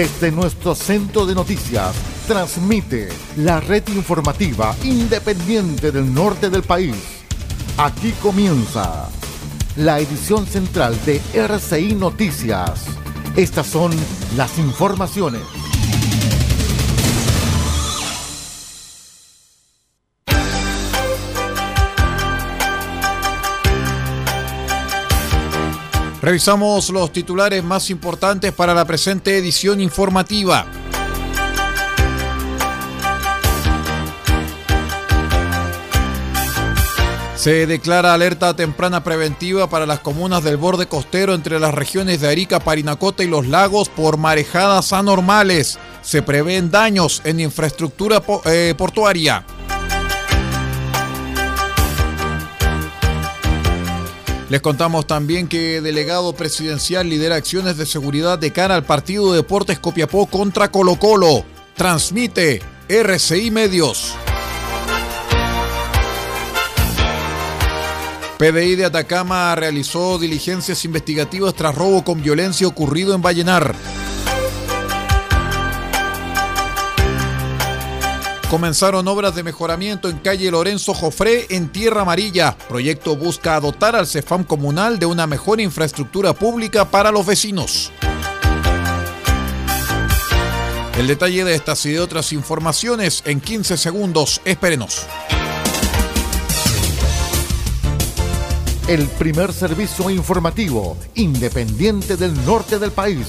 Desde nuestro centro de noticias, transmite la red informativa independiente del norte del país. Aquí comienza la edición central de RCI Noticias. Estas son las informaciones. Revisamos los titulares más importantes para la presente edición informativa. Se declara alerta temprana preventiva para las comunas del borde costero entre las regiones de Arica, Parinacota y los lagos por marejadas anormales. Se prevén daños en infraestructura eh, portuaria. Les contamos también que delegado presidencial lidera acciones de seguridad de cara al partido de Deportes Copiapó contra Colo Colo. Transmite RCI Medios. PDI de Atacama realizó diligencias investigativas tras robo con violencia ocurrido en Vallenar. Comenzaron obras de mejoramiento en calle Lorenzo Jofré en Tierra Amarilla. Proyecto busca dotar al CEFAM comunal de una mejor infraestructura pública para los vecinos. El detalle de estas y de otras informaciones en 15 segundos. Espérenos. El primer servicio informativo independiente del norte del país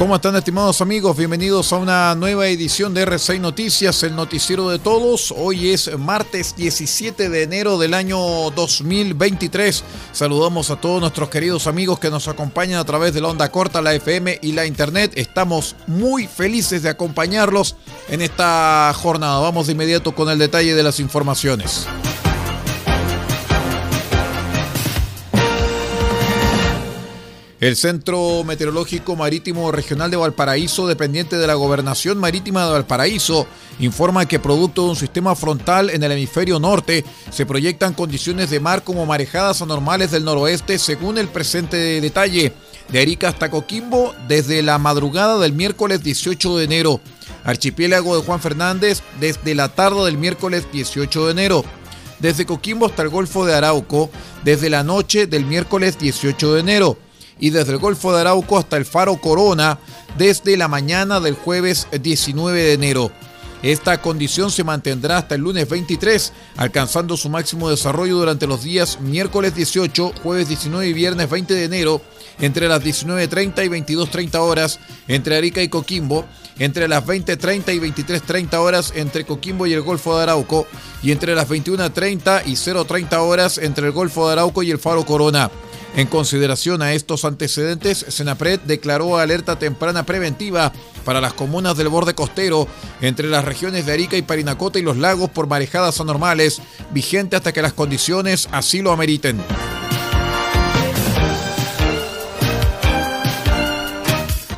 ¿Cómo están estimados amigos? Bienvenidos a una nueva edición de R6 Noticias, el noticiero de todos. Hoy es martes 17 de enero del año 2023. Saludamos a todos nuestros queridos amigos que nos acompañan a través de la onda corta, la FM y la internet. Estamos muy felices de acompañarlos en esta jornada. Vamos de inmediato con el detalle de las informaciones. El Centro Meteorológico Marítimo Regional de Valparaíso, dependiente de la Gobernación Marítima de Valparaíso, informa que producto de un sistema frontal en el hemisferio norte, se proyectan condiciones de mar como marejadas anormales del noroeste según el presente detalle. De Arica hasta Coquimbo, desde la madrugada del miércoles 18 de enero. Archipiélago de Juan Fernández, desde la tarde del miércoles 18 de enero. Desde Coquimbo hasta el Golfo de Arauco, desde la noche del miércoles 18 de enero y desde el Golfo de Arauco hasta el Faro Corona desde la mañana del jueves 19 de enero. Esta condición se mantendrá hasta el lunes 23, alcanzando su máximo desarrollo durante los días miércoles 18, jueves 19 y viernes 20 de enero, entre las 19.30 y 22.30 horas entre Arica y Coquimbo, entre las 20.30 y 23.30 horas entre Coquimbo y el Golfo de Arauco, y entre las 21.30 y 0.30 horas entre el Golfo de Arauco y el Faro Corona. En consideración a estos antecedentes, Senapred declaró alerta temprana preventiva para las comunas del borde costero entre las regiones de Arica y Parinacota y los lagos por marejadas anormales, vigente hasta que las condiciones así lo ameriten.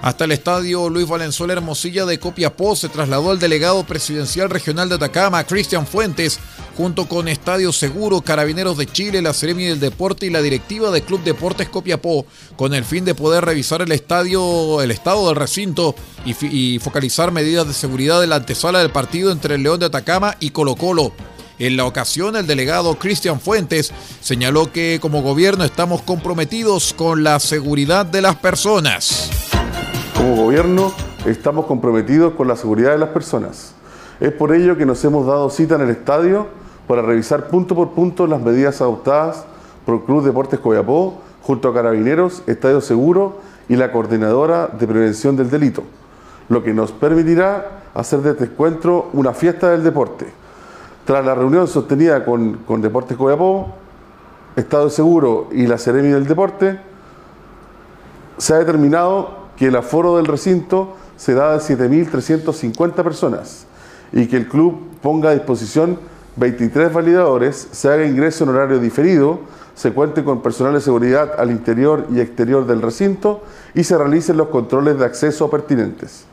Hasta el estadio Luis Valenzuela Hermosilla de Copiapó se trasladó el delegado presidencial regional de Atacama, Cristian Fuentes, junto con Estadio Seguro, Carabineros de Chile, la Seremi del Deporte y la directiva del Club Deportes Copiapó, con el fin de poder revisar el estadio, el estado del recinto y, y focalizar medidas de seguridad de la antesala del partido entre el León de Atacama y Colo Colo. En la ocasión, el delegado Cristian Fuentes señaló que como gobierno estamos comprometidos con la seguridad de las personas. Como gobierno estamos comprometidos con la seguridad de las personas. Es por ello que nos hemos dado cita en el estadio para revisar punto por punto las medidas adoptadas por Club Deportes Coyapó junto a Carabineros, Estadio Seguro y la Coordinadora de Prevención del Delito, lo que nos permitirá hacer de este encuentro una fiesta del deporte. Tras la reunión sostenida con, con Deportes Coyapó, Estado Seguro y la Ceremi del Deporte, se ha determinado que el aforo del recinto será de 7.350 personas y que el club ponga a disposición 23 validadores, se haga ingreso en horario diferido, se cuente con personal de seguridad al interior y exterior del recinto y se realicen los controles de acceso pertinentes.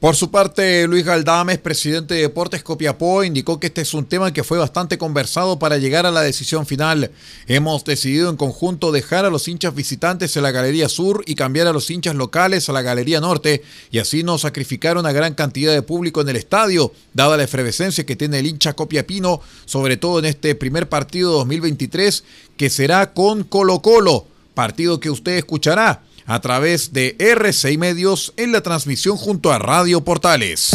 Por su parte, Luis Galdames, presidente de Deportes Copiapó, indicó que este es un tema que fue bastante conversado para llegar a la decisión final. Hemos decidido en conjunto dejar a los hinchas visitantes en la Galería Sur y cambiar a los hinchas locales a la Galería Norte y así no sacrificar una gran cantidad de público en el estadio, dada la efervescencia que tiene el hincha Copiapino, sobre todo en este primer partido 2023 que será con Colo Colo, partido que usted escuchará a través de RCI Medios en la transmisión junto a Radio Portales.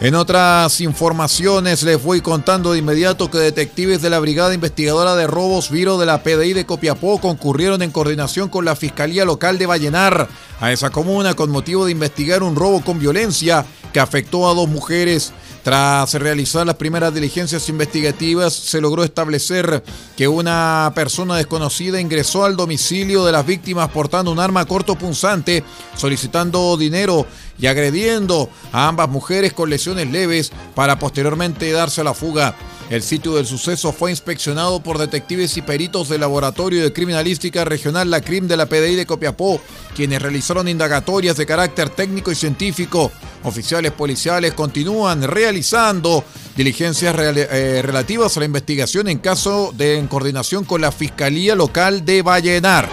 En otras informaciones les voy contando de inmediato que detectives de la Brigada Investigadora de Robos Viro de la PDI de Copiapó concurrieron en coordinación con la Fiscalía Local de Vallenar a esa comuna con motivo de investigar un robo con violencia que afectó a dos mujeres. Tras realizar las primeras diligencias investigativas, se logró establecer que una persona desconocida ingresó al domicilio de las víctimas portando un arma corto punzante, solicitando dinero y agrediendo a ambas mujeres con lesiones leves para posteriormente darse a la fuga. El sitio del suceso fue inspeccionado por detectives y peritos del Laboratorio de Criminalística Regional La CRIM de la PDI de Copiapó, quienes realizaron indagatorias de carácter técnico y científico. Oficiales policiales continúan realizando diligencias eh, relativas a la investigación en caso de en coordinación con la Fiscalía Local de Vallenar.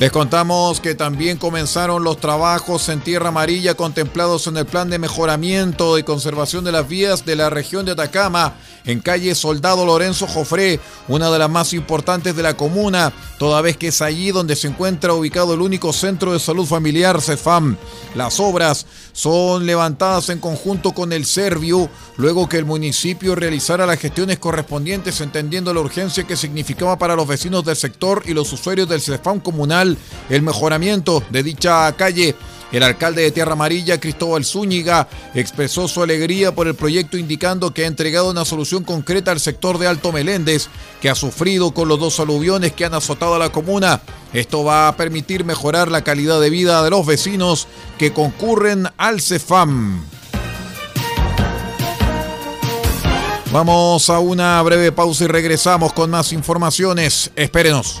Les contamos que también comenzaron los trabajos en Tierra Amarilla contemplados en el plan de mejoramiento y conservación de las vías de la región de Atacama en calle Soldado Lorenzo Jofré, una de las más importantes de la comuna, toda vez que es allí donde se encuentra ubicado el único centro de salud familiar CEFAM. Las obras son levantadas en conjunto con el Servio, luego que el municipio realizara las gestiones correspondientes entendiendo la urgencia que significaba para los vecinos del sector y los usuarios del CEFAM comunal el mejoramiento de dicha calle. El alcalde de Tierra Amarilla, Cristóbal Zúñiga, expresó su alegría por el proyecto indicando que ha entregado una solución concreta al sector de Alto Meléndez, que ha sufrido con los dos aluviones que han azotado a la comuna. Esto va a permitir mejorar la calidad de vida de los vecinos que concurren al CEFAM. Vamos a una breve pausa y regresamos con más informaciones. Espérenos.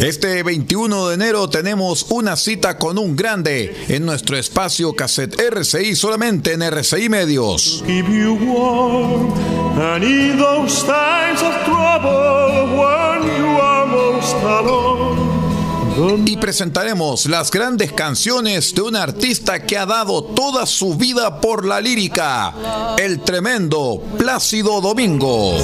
Este 21 de enero tenemos una cita con un grande en nuestro espacio cassette RCI solamente en RCI Medios. y presentaremos las grandes canciones de un artista que ha dado toda su vida por la lírica, el tremendo Plácido Domingo.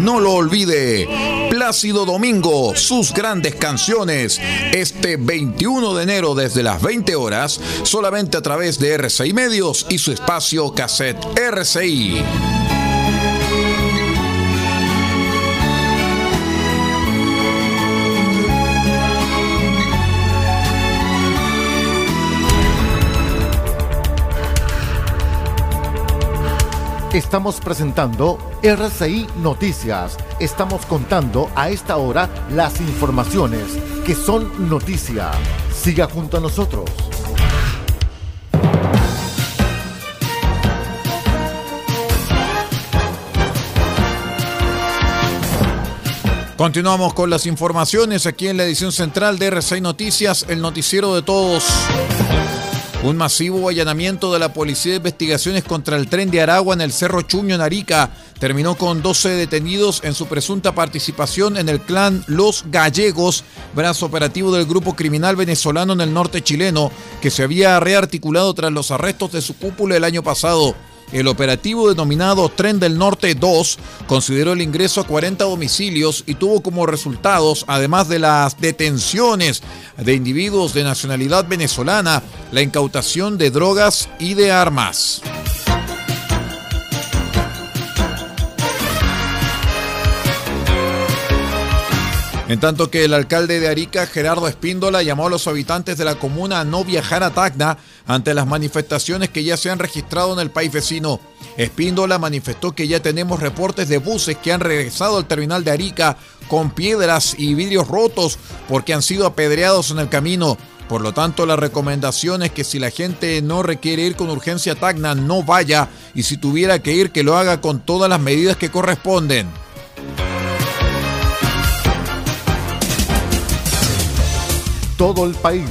No lo olvide. Plácido Domingo, sus grandes canciones, este 21 de enero desde las 20 horas, solamente a través de RCI Medios y su espacio cassette RCI. Estamos presentando RCI Noticias. Estamos contando a esta hora las informaciones que son noticia. Siga junto a nosotros. Continuamos con las informaciones aquí en la edición central de RCI Noticias, el noticiero de todos. Un masivo allanamiento de la Policía de Investigaciones contra el tren de Aragua en el Cerro Chuño, en Arica, terminó con 12 detenidos en su presunta participación en el clan Los Gallegos, brazo operativo del grupo criminal venezolano en el norte chileno, que se había rearticulado tras los arrestos de su cúpula el año pasado. El operativo denominado Tren del Norte 2 consideró el ingreso a 40 domicilios y tuvo como resultados, además de las detenciones de individuos de nacionalidad venezolana, la incautación de drogas y de armas. En tanto que el alcalde de Arica, Gerardo Espíndola, llamó a los habitantes de la comuna a no viajar a Tacna ante las manifestaciones que ya se han registrado en el país vecino. Espíndola manifestó que ya tenemos reportes de buses que han regresado al terminal de Arica con piedras y vidrios rotos porque han sido apedreados en el camino. Por lo tanto, la recomendación es que si la gente no requiere ir con urgencia a Tacna, no vaya y si tuviera que ir, que lo haga con todas las medidas que corresponden. Todo el país,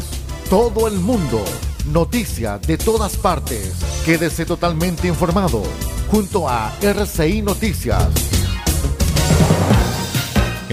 todo el mundo, noticias de todas partes. Quédese totalmente informado junto a RCI Noticias.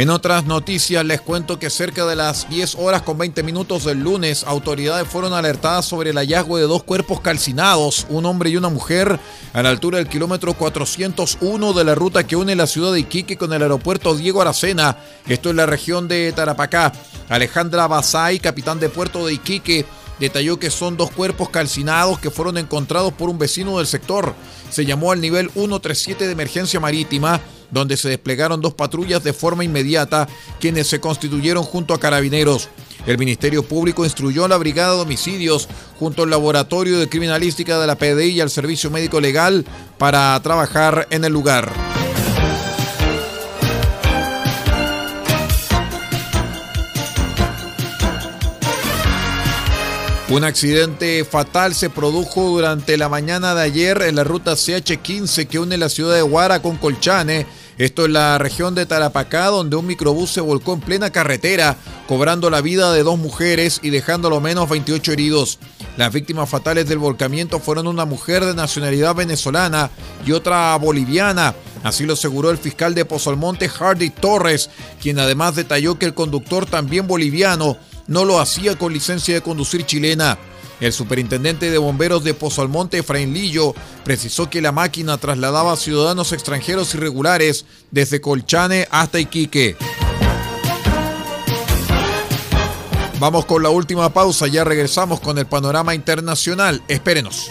En otras noticias les cuento que cerca de las 10 horas con 20 minutos del lunes, autoridades fueron alertadas sobre el hallazgo de dos cuerpos calcinados, un hombre y una mujer, a la altura del kilómetro 401 de la ruta que une la ciudad de Iquique con el aeropuerto Diego Aracena, esto es la región de Tarapacá. Alejandra Basay, capitán de puerto de Iquique, detalló que son dos cuerpos calcinados que fueron encontrados por un vecino del sector. Se llamó al nivel 137 de emergencia marítima donde se desplegaron dos patrullas de forma inmediata, quienes se constituyeron junto a carabineros. El Ministerio Público instruyó a la Brigada de Homicidios junto al Laboratorio de Criminalística de la PDI y al Servicio Médico Legal para trabajar en el lugar. Un accidente fatal se produjo durante la mañana de ayer en la ruta CH15 que une la ciudad de Guara con Colchane esto es la región de Tarapacá, donde un microbús se volcó en plena carretera, cobrando la vida de dos mujeres y dejando a lo menos 28 heridos. Las víctimas fatales del volcamiento fueron una mujer de nacionalidad venezolana y otra boliviana. Así lo aseguró el fiscal de Pozolmonte, Hardy Torres, quien además detalló que el conductor, también boliviano, no lo hacía con licencia de conducir chilena. El superintendente de bomberos de Pozo Almonte, Efraín Lillo, precisó que la máquina trasladaba a ciudadanos extranjeros irregulares desde Colchane hasta Iquique. Vamos con la última pausa, ya regresamos con el panorama internacional. Espérenos.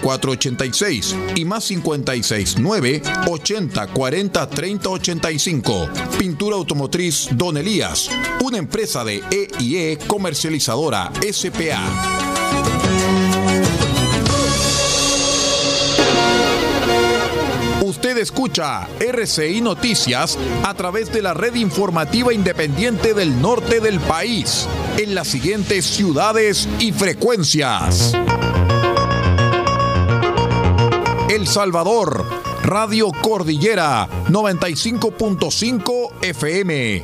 86 y más 56 9 80 40 30 85. Pintura automotriz Don Elías, una empresa de EIE comercializadora SPA. Usted escucha RCI Noticias a través de la red informativa independiente del norte del país en las siguientes ciudades y frecuencias. El Salvador, Radio Cordillera 95.5 FM.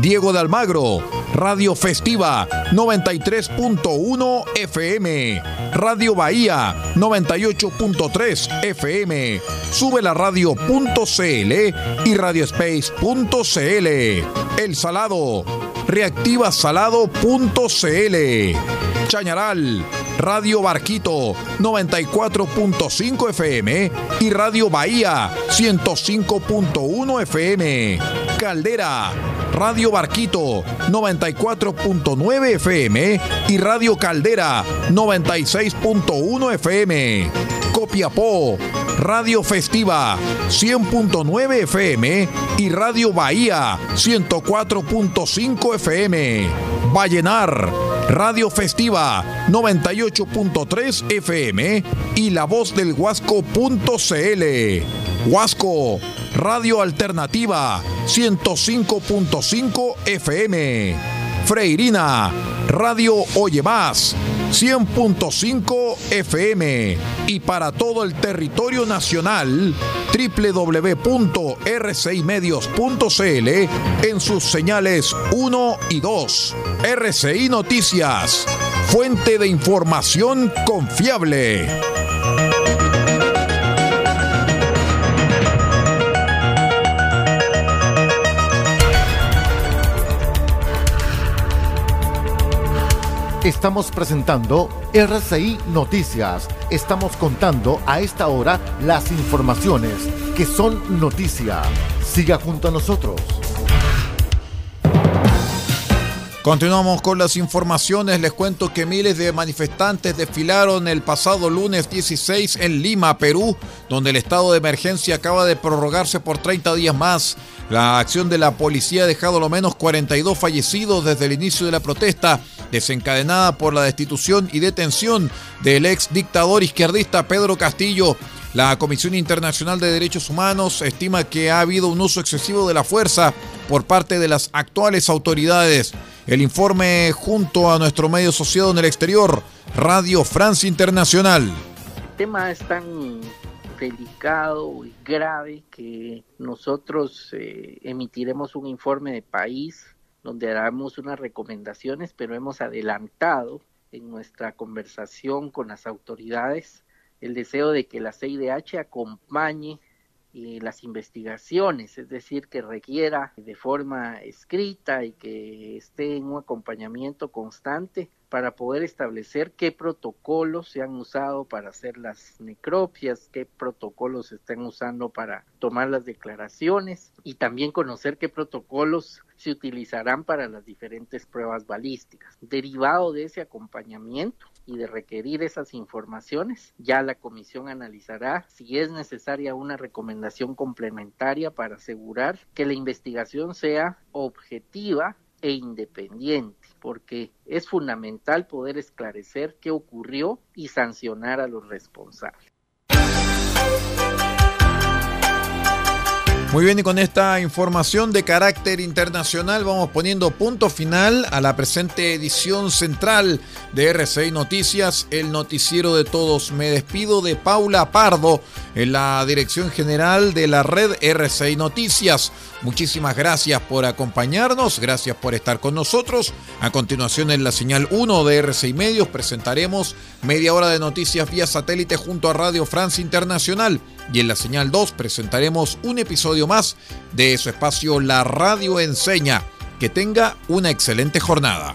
Diego de Almagro, Radio Festiva 93.1 FM, Radio Bahía 98.3 FM, Sube la radio.cl y radiospace.cl. El Salado, reactivasalado.cl. Chañaral, Radio Barquito 94.5 FM y Radio Bahía 105.1 FM. Caldera, Radio Barquito 94.9 FM y Radio Caldera 96.1 FM. Copiapó, Radio Festiva 100.9 FM y Radio Bahía 104.5 FM. Vallenar, Radio Festiva 98.3 FM y La Voz del Huasco.cl. Huasco, Radio Alternativa 105.5 FM. Freirina, Radio Oye Más 100.5 FM y para todo el territorio nacional www.rcimedios.cl en sus señales 1 y 2. RCI Noticias, fuente de información confiable. Estamos presentando RCI Noticias. Estamos contando a esta hora las informaciones que son noticia. Siga junto a nosotros. Continuamos con las informaciones. Les cuento que miles de manifestantes desfilaron el pasado lunes 16 en Lima, Perú, donde el estado de emergencia acaba de prorrogarse por 30 días más. La acción de la policía ha dejado lo menos 42 fallecidos desde el inicio de la protesta, desencadenada por la destitución y detención del ex dictador izquierdista Pedro Castillo. La Comisión Internacional de Derechos Humanos estima que ha habido un uso excesivo de la fuerza por parte de las actuales autoridades. El informe junto a nuestro medio asociado en el exterior, Radio Francia Internacional. El tema es tan delicado y grave que nosotros eh, emitiremos un informe de país donde haremos unas recomendaciones, pero hemos adelantado en nuestra conversación con las autoridades el deseo de que la CIDH acompañe eh, las investigaciones, es decir, que requiera de forma escrita y que esté en un acompañamiento constante para poder establecer qué protocolos se han usado para hacer las necropias, qué protocolos se están usando para tomar las declaraciones y también conocer qué protocolos se utilizarán para las diferentes pruebas balísticas. Derivado de ese acompañamiento y de requerir esas informaciones, ya la comisión analizará si es necesaria una recomendación complementaria para asegurar que la investigación sea objetiva e independiente porque es fundamental poder esclarecer qué ocurrió y sancionar a los responsables. Muy bien, y con esta información de carácter internacional vamos poniendo punto final a la presente edición central de RCI Noticias, el noticiero de todos. Me despido de Paula Pardo en la dirección general de la red RCI Noticias. Muchísimas gracias por acompañarnos, gracias por estar con nosotros. A continuación en la señal 1 de RCI Medios presentaremos media hora de noticias vía satélite junto a Radio Francia Internacional y en la señal 2 presentaremos un episodio más de su espacio La Radio Enseña. Que tenga una excelente jornada.